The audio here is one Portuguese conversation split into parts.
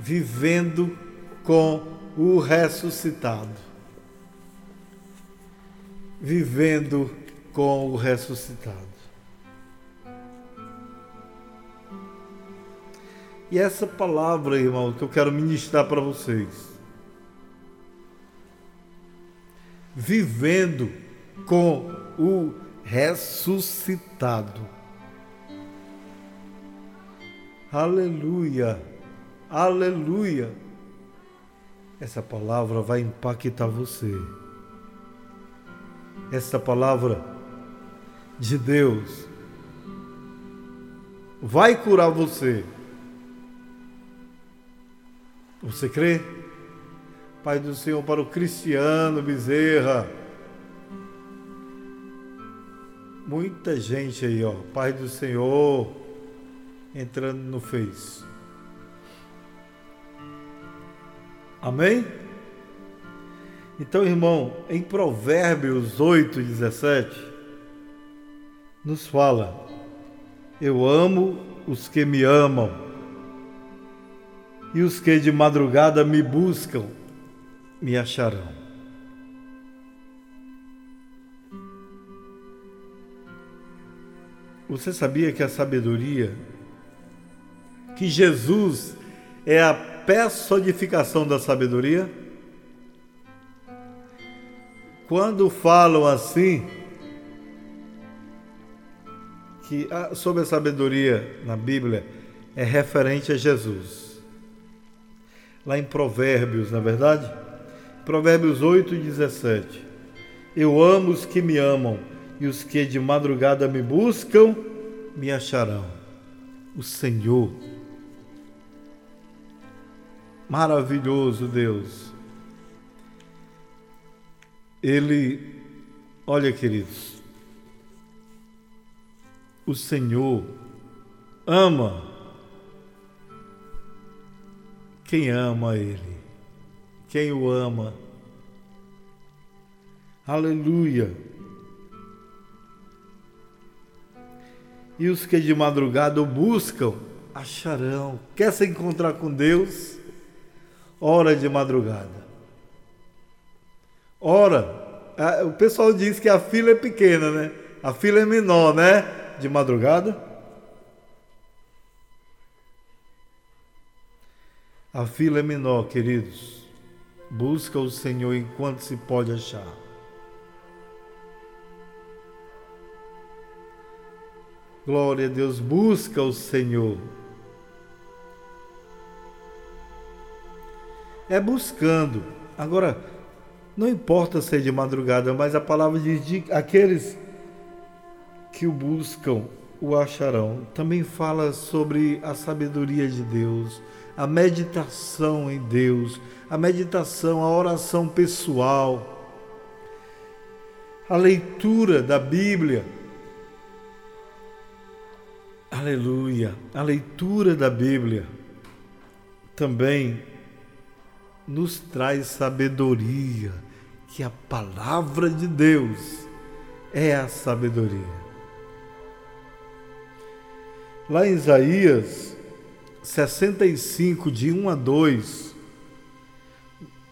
vivendo com o ressuscitado. Vivendo com o ressuscitado. E essa palavra, irmão, que eu quero ministrar para vocês. Vivendo com o ressuscitado. Aleluia, aleluia. Essa palavra vai impactar você. Essa palavra de Deus vai curar você. Você crê? Pai do Senhor, para o Cristiano Bezerra. Muita gente aí, ó. Pai do Senhor, entrando no Face. Amém? Então, irmão, em Provérbios 8, 17, nos fala: Eu amo os que me amam, e os que de madrugada me buscam, me acharão. Você sabia que a sabedoria, que Jesus é a personificação da sabedoria? Quando falam assim, que sobre a sabedoria na Bíblia é referente a Jesus. Lá em Provérbios, na é verdade? Provérbios 8 e 17. Eu amo os que me amam e os que de madrugada me buscam me acharão. O Senhor, maravilhoso Deus, Ele, olha queridos, o Senhor ama quem ama Ele, quem o ama. Aleluia. e os que de madrugada o buscam acharão. Quer se encontrar com Deus? Hora de madrugada. Ora, o pessoal diz que a fila é pequena, né? A fila é menor, né? De madrugada. A fila é menor, queridos. Busca o Senhor enquanto se pode achar. Glória a Deus, busca o Senhor. É buscando. Agora, não importa ser de madrugada, mas a palavra diz de aqueles que o buscam o acharão. Também fala sobre a sabedoria de Deus, a meditação em Deus, a meditação, a oração pessoal, a leitura da Bíblia Aleluia. A leitura da Bíblia também nos traz sabedoria, que a palavra de Deus é a sabedoria. Lá em Isaías 65, de 1 a 2,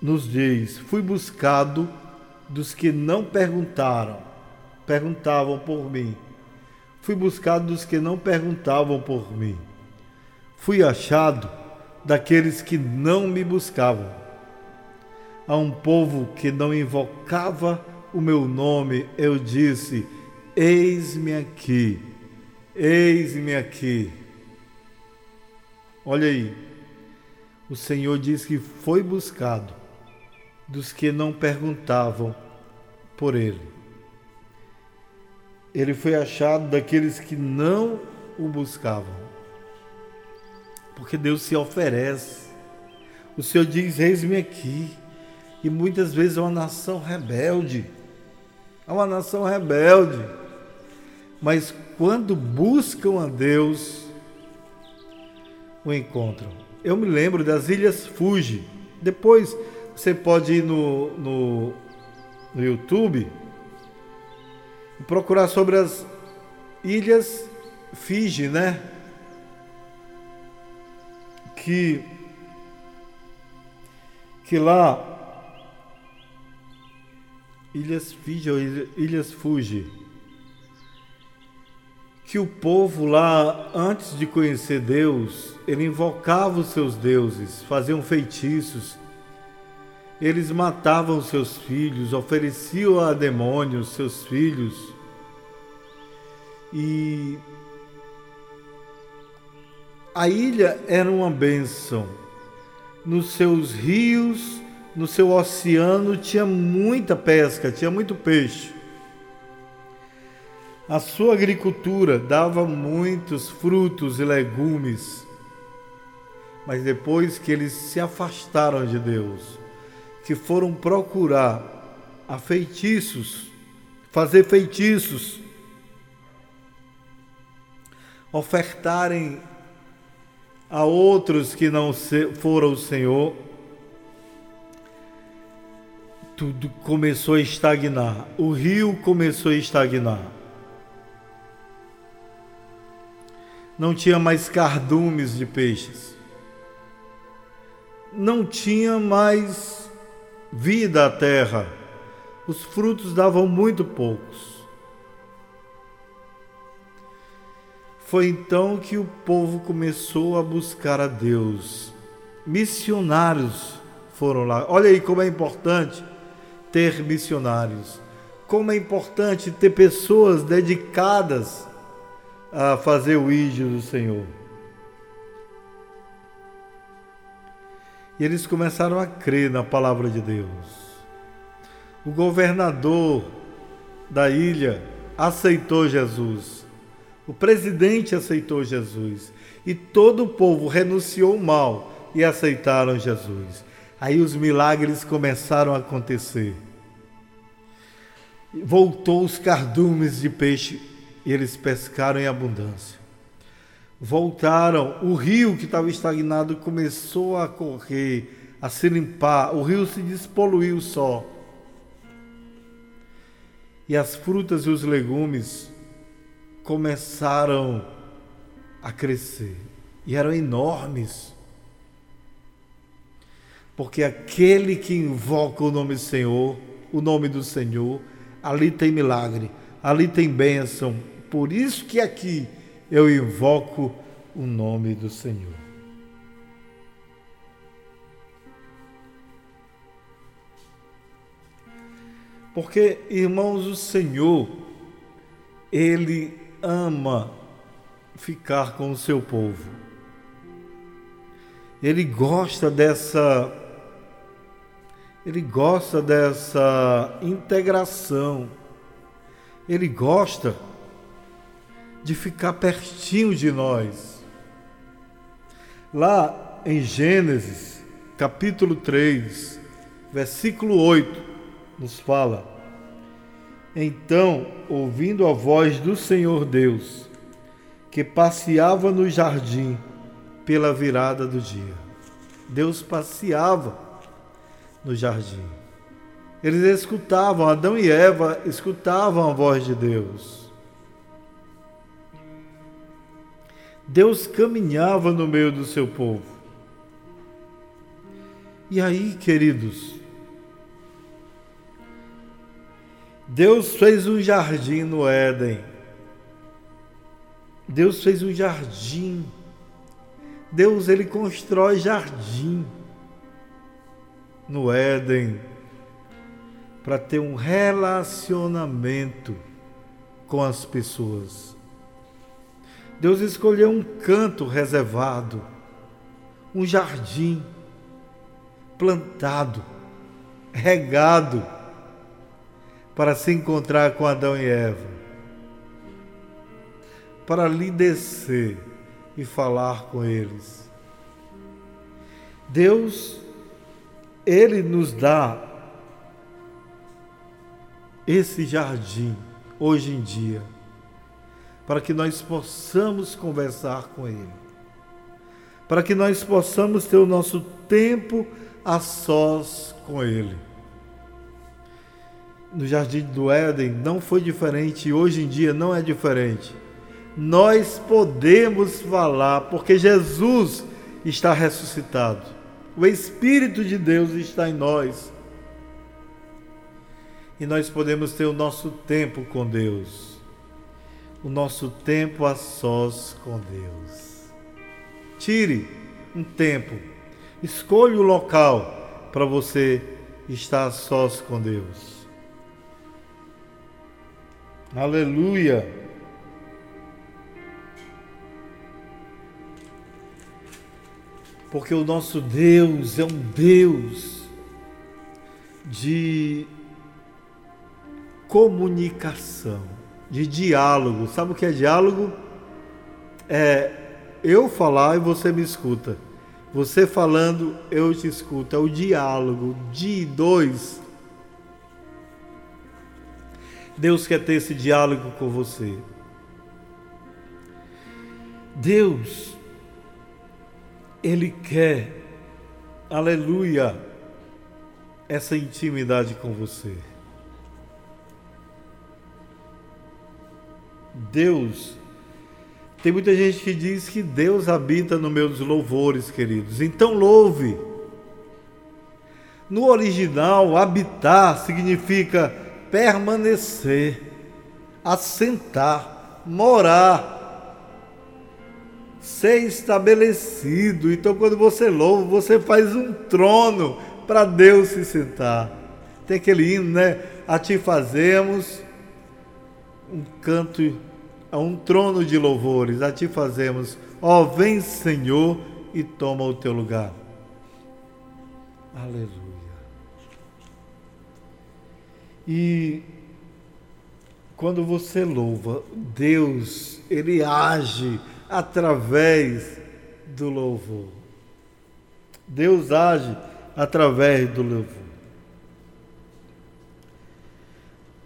nos diz: Fui buscado dos que não perguntaram, perguntavam por mim Fui buscado dos que não perguntavam por mim. Fui achado daqueles que não me buscavam. A um povo que não invocava o meu nome, eu disse: Eis-me aqui, eis-me aqui. Olha aí, o Senhor diz que foi buscado dos que não perguntavam por Ele ele foi achado daqueles que não o buscavam. Porque Deus se oferece. O Senhor diz: Eis-me aqui. E muitas vezes é uma nação rebelde. É uma nação rebelde. Mas quando buscam a Deus, o encontram. Eu me lembro das Ilhas Fuji. Depois você pode ir no, no, no YouTube e procurar sobre as ilhas Fiji, né? Que que lá Ilhas Fiji ou Ilhas Fuji, que o povo lá, antes de conhecer Deus, ele invocava os seus deuses, faziam feitiços, eles matavam seus filhos, ofereciam a demônios seus filhos, e a ilha era uma bênção. Nos seus rios, no seu oceano tinha muita pesca, tinha muito peixe. A sua agricultura dava muitos frutos e legumes. Mas depois que eles se afastaram de Deus, que foram procurar a feitiços, fazer feitiços, ofertarem a outros que não foram o Senhor, tudo começou a estagnar. O rio começou a estagnar. Não tinha mais cardumes de peixes. Não tinha mais vida à terra. Os frutos davam muito poucos. Foi então que o povo começou a buscar a Deus. Missionários foram lá. Olha aí como é importante ter missionários. Como é importante ter pessoas dedicadas a fazer o ídolo do Senhor. E eles começaram a crer na palavra de Deus. O governador da ilha aceitou Jesus. O presidente aceitou Jesus. E todo o povo renunciou ao mal e aceitaram Jesus. Aí os milagres começaram a acontecer. Voltou os cardumes de peixe e eles pescaram em abundância. Voltaram, o rio que estava estagnado começou a correr, a se limpar, o rio se despoluiu só. E as frutas e os legumes começaram a crescer e eram enormes porque aquele que invoca o nome do Senhor, o nome do Senhor, ali tem milagre, ali tem bênção. Por isso que aqui eu invoco o nome do Senhor. Porque, irmãos, o Senhor, Ele ama ficar com o seu povo. Ele gosta dessa ele gosta dessa integração. Ele gosta de ficar pertinho de nós. Lá em Gênesis, capítulo 3, versículo 8, nos fala: Então, ouvindo a voz do Senhor Deus, que passeava no jardim pela virada do dia. Deus passeava no jardim. Eles escutavam, Adão e Eva escutavam a voz de Deus. Deus caminhava no meio do seu povo. E aí, queridos, Deus fez um jardim no Éden. Deus fez um jardim. Deus ele constrói jardim no Éden para ter um relacionamento com as pessoas. Deus escolheu um canto reservado, um jardim plantado, regado, para se encontrar com Adão e Eva, para lhe descer e falar com eles. Deus ele nos dá esse jardim hoje em dia, para que nós possamos conversar com Ele, para que nós possamos ter o nosso tempo a sós com Ele. No jardim do Éden não foi diferente e hoje em dia não é diferente. Nós podemos falar porque Jesus está ressuscitado. O Espírito de Deus está em nós. E nós podemos ter o nosso tempo com Deus. O nosso tempo a sós com Deus. Tire um tempo. Escolha o local para você estar a sós com Deus. Aleluia. Porque o nosso Deus é um Deus de comunicação, de diálogo. Sabe o que é diálogo? É eu falar e você me escuta. Você falando, eu te escuto. É o diálogo de dois. Deus quer ter esse diálogo com você. Deus, Ele quer, aleluia, essa intimidade com você. Deus. Tem muita gente que diz que Deus habita nos meus louvores, queridos. Então louve. No original, habitar significa permanecer, assentar, morar, ser estabelecido. Então, quando você louva, você faz um trono para Deus se sentar. Tem aquele hino, né? A ti fazemos um canto um trono de louvores, a ti fazemos, ó, vem Senhor e toma o teu lugar. Aleluia. E quando você louva, Deus, ele age através do louvor. Deus age através do louvor.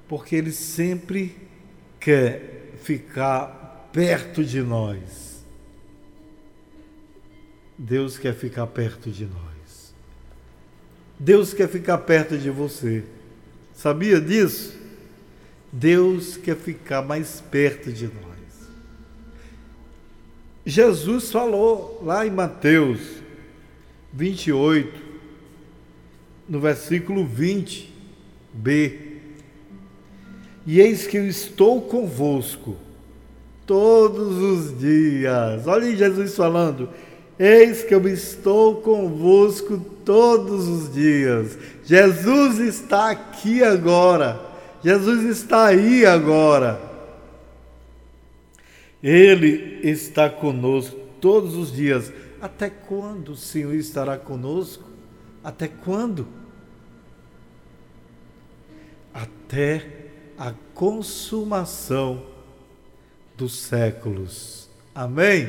Porque ele sempre quer ficar perto de nós. Deus quer ficar perto de nós. Deus quer ficar perto de você. Sabia disso? Deus quer ficar mais perto de nós. Jesus falou lá em Mateus 28, no versículo 20b, e eis que eu estou convosco todos os dias. Olha Jesus falando. Eis que eu estou convosco todos os dias. Jesus está aqui agora. Jesus está aí agora. Ele está conosco todos os dias. Até quando o Senhor estará conosco? Até quando? Até a consumação dos séculos. Amém?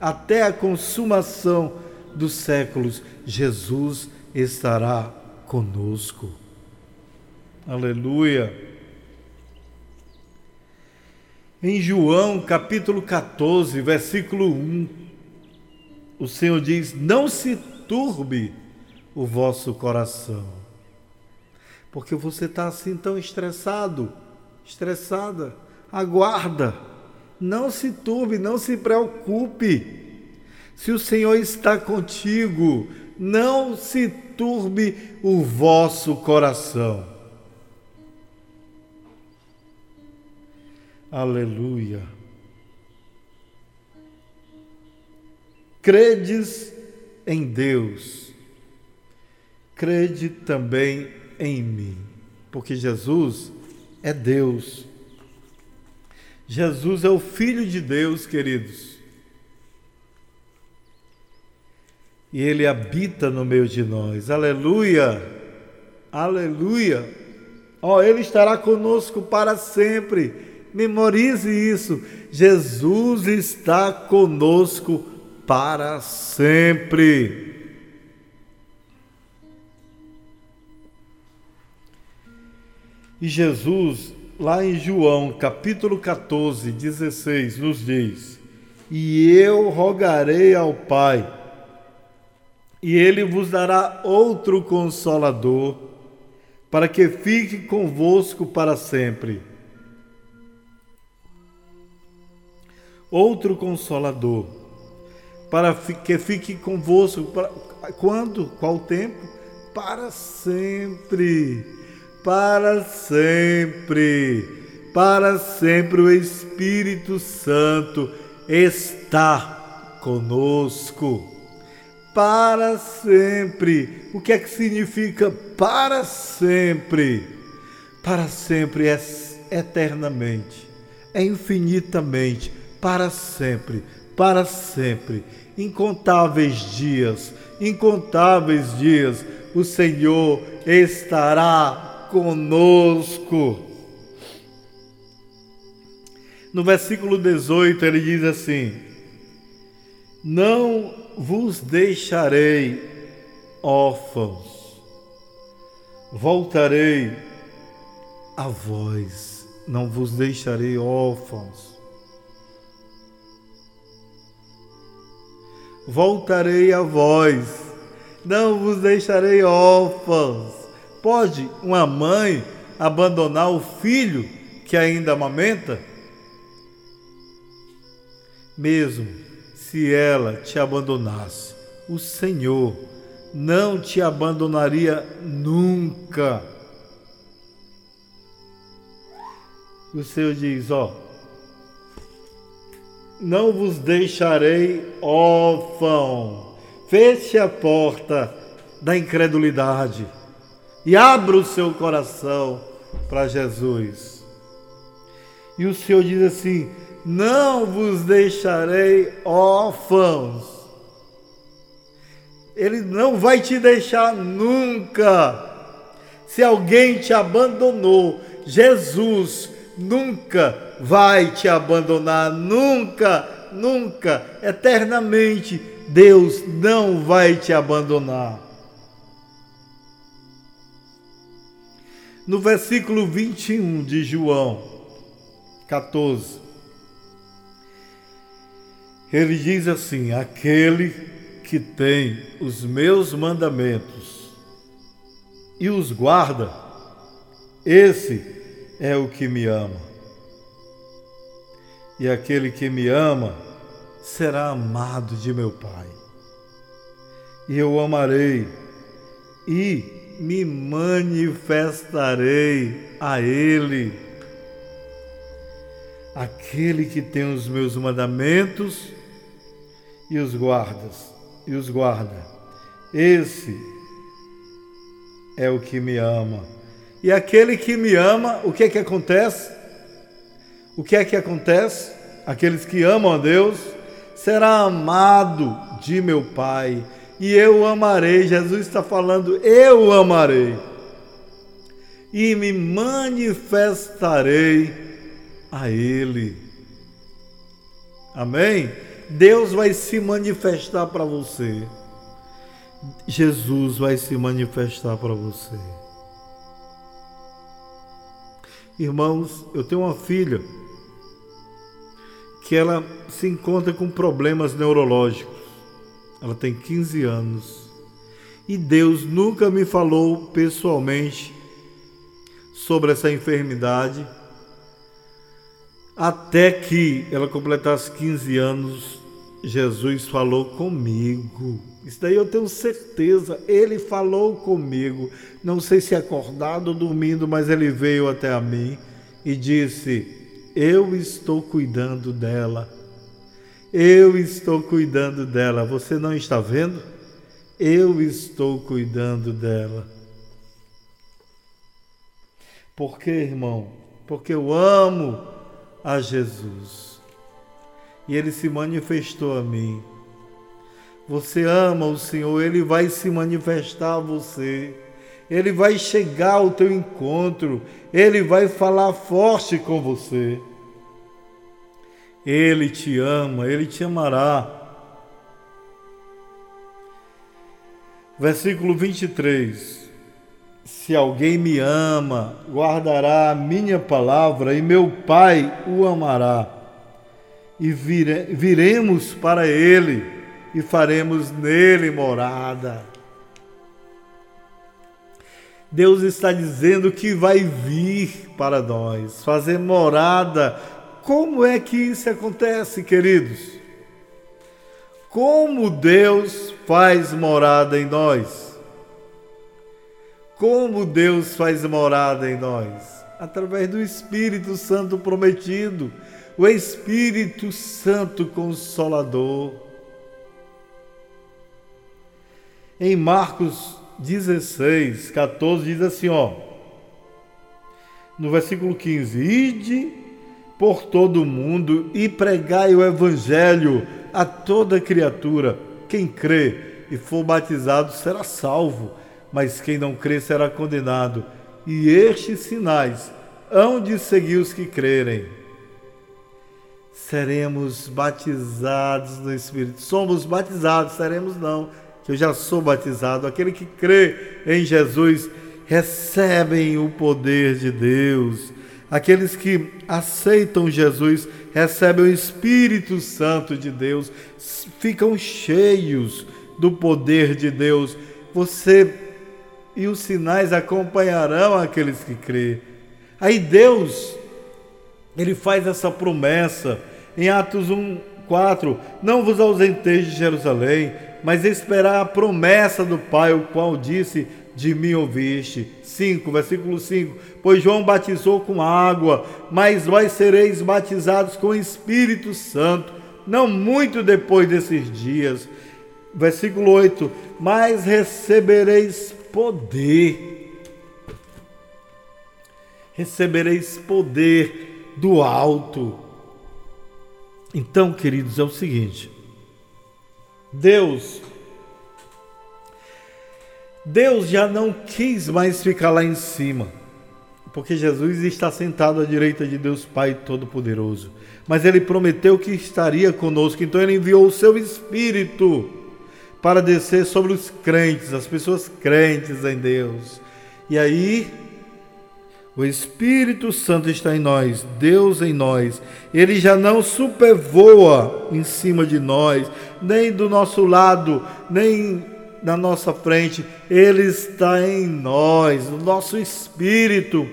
Até a consumação dos séculos, Jesus estará conosco. Aleluia. Em João capítulo 14, versículo 1, o Senhor diz: Não se turbe o vosso coração porque você está assim tão estressado, estressada. Aguarda, não se turbe, não se preocupe. Se o Senhor está contigo, não se turbe o vosso coração. Aleluia. Credes em Deus, crede também em mim, porque Jesus é Deus. Jesus é o Filho de Deus, queridos. E Ele habita no meio de nós. Aleluia! Aleluia! Ó, oh, Ele estará conosco para sempre. Memorize isso. Jesus está conosco para sempre. E Jesus, lá em João capítulo 14, 16, nos diz: E eu rogarei ao Pai, e ele vos dará outro consolador, para que fique convosco para sempre. Outro consolador, para que fique convosco. Para, quando? Qual tempo? Para sempre. Para sempre. Para sempre o Espírito Santo está conosco. Para sempre. O que é que significa para sempre? Para sempre é eternamente, é infinitamente, para sempre, para sempre. Incontáveis dias, incontáveis dias, o Senhor estará conosco. No versículo 18 ele diz assim: Não vos deixarei órfãos, voltarei a vós, não vos deixarei órfãos. Voltarei a vós, não vos deixarei órfãos. Pode uma mãe abandonar o filho que ainda amamenta? mesmo se ela te abandonasse, o Senhor não te abandonaria nunca. O Senhor diz: Ó, não vos deixarei órfão. Feche a porta da incredulidade e abra o seu coração para Jesus. E o Senhor diz assim: não vos deixarei órfãos. Ele não vai te deixar nunca. Se alguém te abandonou, Jesus nunca vai te abandonar, nunca, nunca, eternamente. Deus não vai te abandonar. No versículo 21 de João 14, ele diz assim: aquele que tem os meus mandamentos e os guarda, esse é o que me ama. E aquele que me ama será amado de meu Pai. E eu amarei e me manifestarei a Ele. Aquele que tem os meus mandamentos e os guardas, e os guarda. Esse é o que me ama. E aquele que me ama, o que é que acontece? O que é que acontece? Aqueles que amam a Deus será amado de meu Pai, e eu amarei. Jesus está falando, eu amarei. E me manifestarei a ele. Amém? Deus vai se manifestar para você. Jesus vai se manifestar para você. Irmãos, eu tenho uma filha que ela se encontra com problemas neurológicos. Ela tem 15 anos. E Deus nunca me falou pessoalmente sobre essa enfermidade até que ela completasse 15 anos, Jesus falou comigo. Isso daí eu tenho certeza, ele falou comigo. Não sei se acordado ou dormindo, mas ele veio até a mim e disse: Eu estou cuidando dela. Eu estou cuidando dela. Você não está vendo? Eu estou cuidando dela. Por quê, irmão? Porque eu amo a Jesus. E ele se manifestou a mim. Você ama o Senhor, ele vai se manifestar a você. Ele vai chegar ao teu encontro, ele vai falar forte com você. Ele te ama, ele te amará. Versículo 23. Se alguém me ama, guardará a minha palavra, e meu Pai o amará. E vire, viremos para ele e faremos nele morada. Deus está dizendo que vai vir para nós, fazer morada. Como é que isso acontece, queridos? Como Deus faz morada em nós? Como Deus faz morada em nós? Através do Espírito Santo prometido, o Espírito Santo Consolador. Em Marcos 16, 14 diz assim, ó, no versículo 15: Ide por todo o mundo e pregai o evangelho a toda criatura. Quem crê e for batizado será salvo, mas quem não crê será condenado. E estes sinais hão de seguir os que crerem. Seremos batizados no Espírito. Somos batizados, seremos não eu já sou batizado, aquele que crê em Jesus recebem o poder de Deus. Aqueles que aceitam Jesus recebem o Espírito Santo de Deus, ficam cheios do poder de Deus. Você e os sinais acompanharão aqueles que crê. Aí Deus, ele faz essa promessa em Atos 1, 4: Não vos ausenteis de Jerusalém, mas esperar a promessa do Pai, o qual disse: De mim ouviste. 5, versículo 5: Pois João batizou com água, mas vós sereis batizados com o Espírito Santo, não muito depois desses dias. Versículo 8: Mas recebereis poder. Recebereis poder do alto. Então, queridos, é o seguinte: Deus. Deus já não quis mais ficar lá em cima, porque Jesus está sentado à direita de Deus Pai Todo-Poderoso. Mas ele prometeu que estaria conosco, então ele enviou o seu Espírito para descer sobre os crentes, as pessoas crentes em Deus. E aí o Espírito Santo está em nós, Deus em nós. Ele já não supervoa em cima de nós, nem do nosso lado, nem na nossa frente. Ele está em nós, no nosso espírito.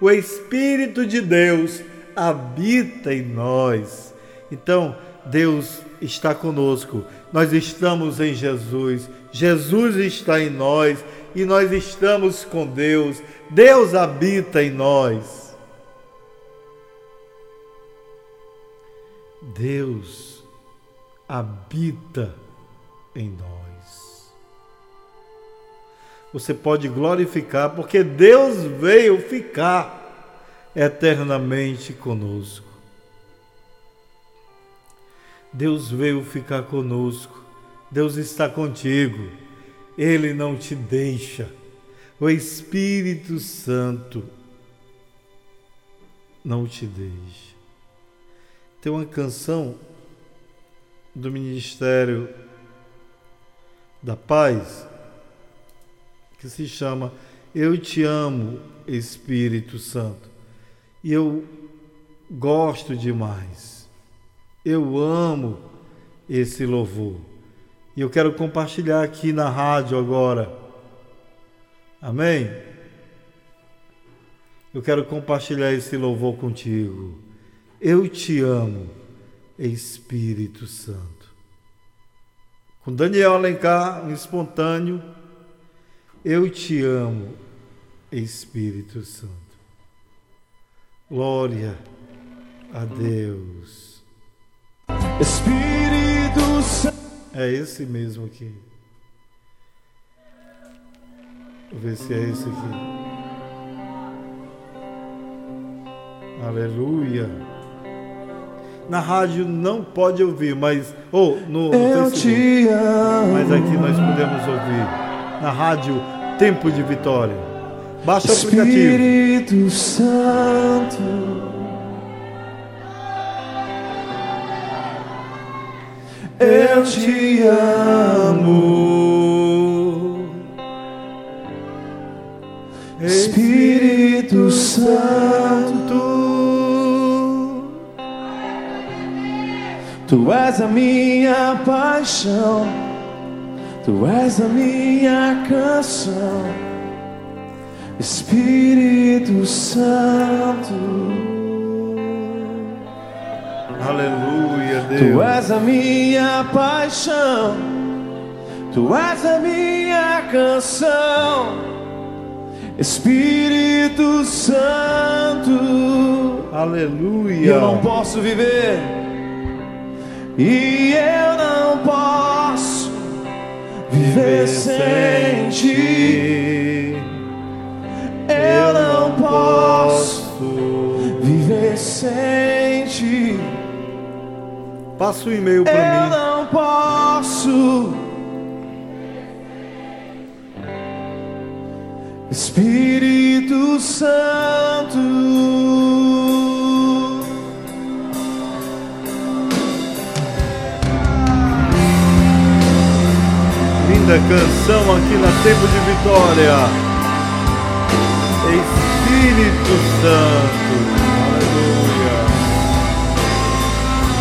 O Espírito de Deus habita em nós. Então, Deus está conosco. Nós estamos em Jesus. Jesus está em nós e nós estamos com Deus. Deus habita em nós. Deus habita em nós. Você pode glorificar, porque Deus veio ficar eternamente conosco. Deus veio ficar conosco. Deus está contigo. Ele não te deixa. O Espírito Santo não te deixa. Tem uma canção do Ministério da Paz que se chama Eu Te Amo, Espírito Santo. E eu gosto demais. Eu amo esse louvor. E eu quero compartilhar aqui na rádio agora Amém? Eu quero compartilhar esse louvor contigo. Eu te amo, Espírito Santo. Com Daniel Alencar, um espontâneo, eu te amo, Espírito Santo. Glória a Deus. Espírito Santo. É esse mesmo aqui. Ver se é esse aqui. Aleluia. Na rádio não pode ouvir, mas. Ou oh, no, no Eu te amo. Mas aqui nós podemos ouvir. Na rádio Tempo de Vitória. Baixa o aplicativo. Espírito Santo. Eu te amo. Santo, Tu és a minha paixão, Tu és a minha canção, Espírito Santo. Aleluia, Deus. Tu és a minha paixão, Tu és a minha canção, Espírito Santo. Aleluia. Eu não posso viver, e eu não posso viver sem Ti. Eu não posso viver sem Ti. Passa o e-mail para Eu mim. não posso. Canção aqui na Tempo de Vitória. Espírito Santo. Aleluia.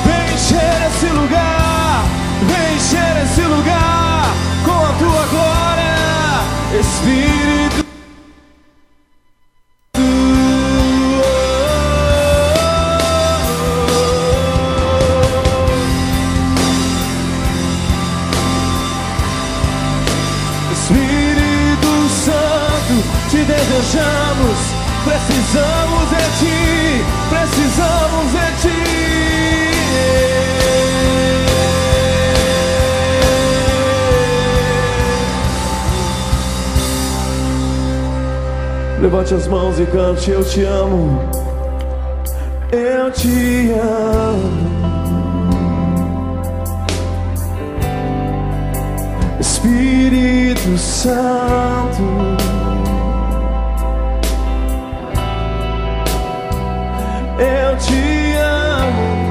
Vem encher esse lugar, vem encher esse lugar com a tua glória, Espírito. Desejamos, precisamos de ti, precisamos de ti. Levante as mãos e cante, eu te amo. Eu te amo. Espírito Santo. Eu te amo.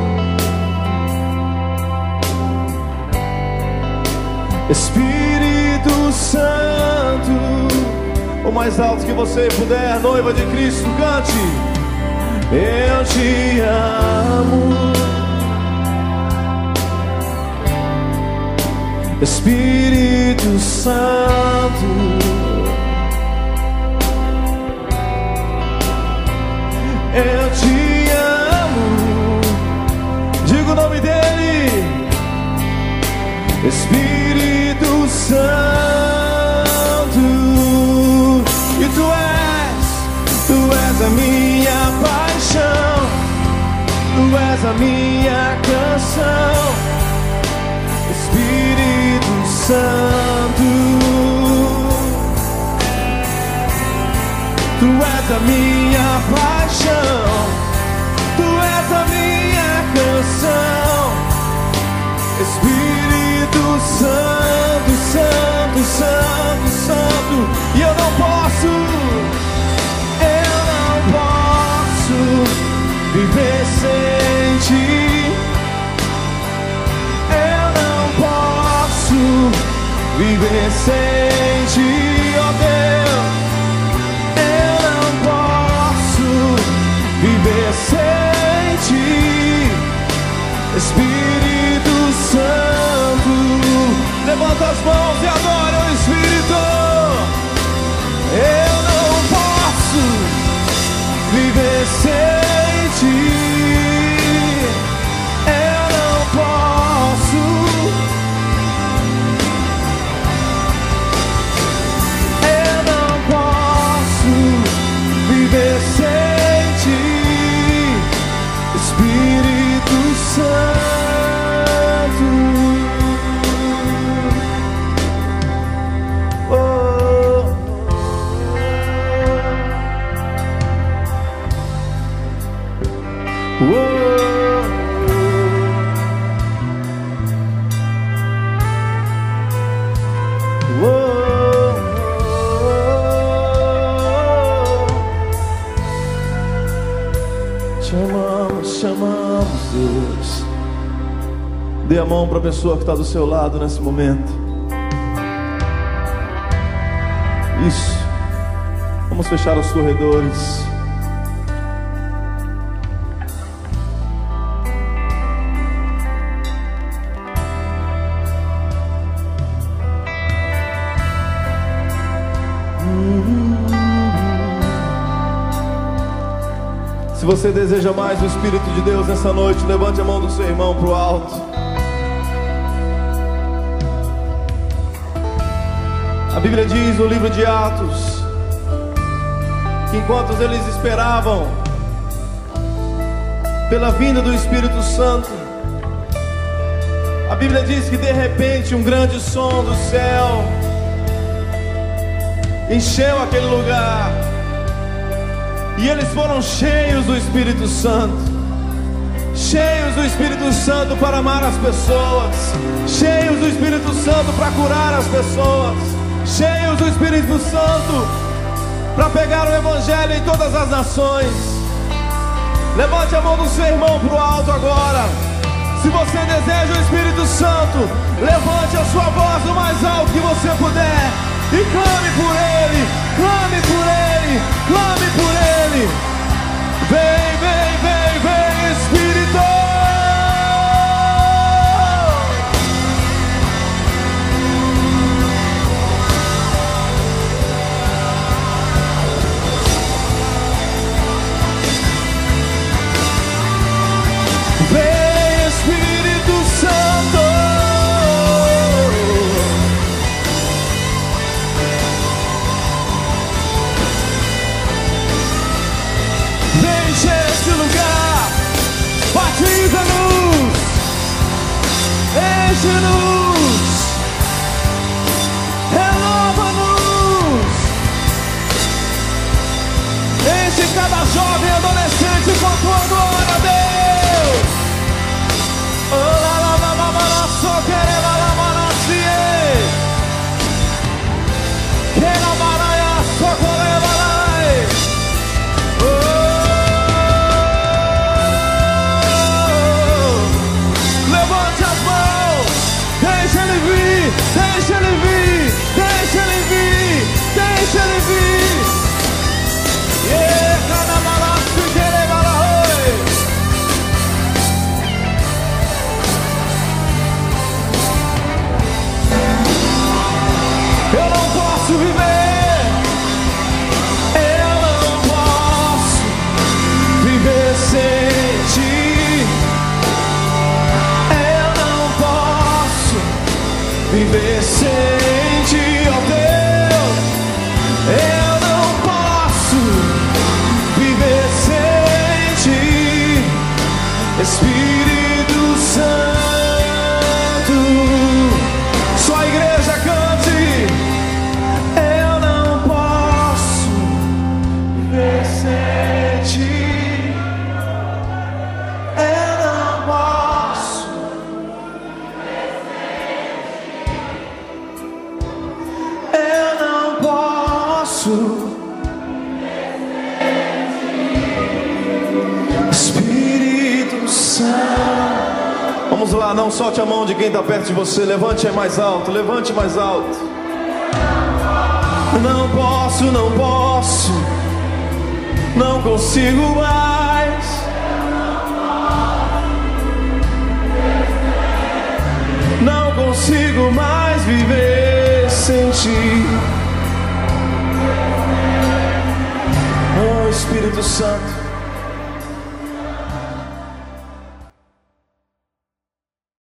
Espírito Santo. O mais alto que você puder, noiva de Cristo, cante. Eu te amo. Espírito Santo. Eu te amo. Diga o nome dele. Espírito Santo. E tu és, tu és a minha paixão. Tu és a minha canção. Espírito Santo, és a minha paixão, Tu és a minha canção, Espírito Santo, Santo, Santo, Santo, e eu não posso, eu não posso viver sem Ti. Eu não posso viver sem ti, Espírito Santo. Levanta as mãos e adora mão para a pessoa que está do seu lado nesse momento. Isso. Vamos fechar os corredores. você deseja mais o Espírito de Deus nessa noite, levante a mão do seu irmão para o alto. A Bíblia diz no livro de Atos que enquanto eles esperavam pela vinda do Espírito Santo, a Bíblia diz que de repente um grande som do céu encheu aquele lugar. E eles foram cheios do Espírito Santo. Cheios do Espírito Santo para amar as pessoas. Cheios do Espírito Santo para curar as pessoas. Cheios do Espírito Santo para pegar o Evangelho em todas as nações. Levante a mão do seu irmão para o alto agora. Se você deseja o Espírito Santo, levante a sua voz o mais alto que você puder e clame por Ele, clame por Ele, clame por Ele. Vem, vem, vem, Enche-nos, renova-nos, enche cada jovem adolescente com tua glória, Deus. Oh, Espírito Santo. Não solte a mão de quem está perto de você. Levante mais alto, levante mais alto. Não posso, não posso. Não consigo mais. Não consigo mais viver sem ti. Oh Espírito Santo,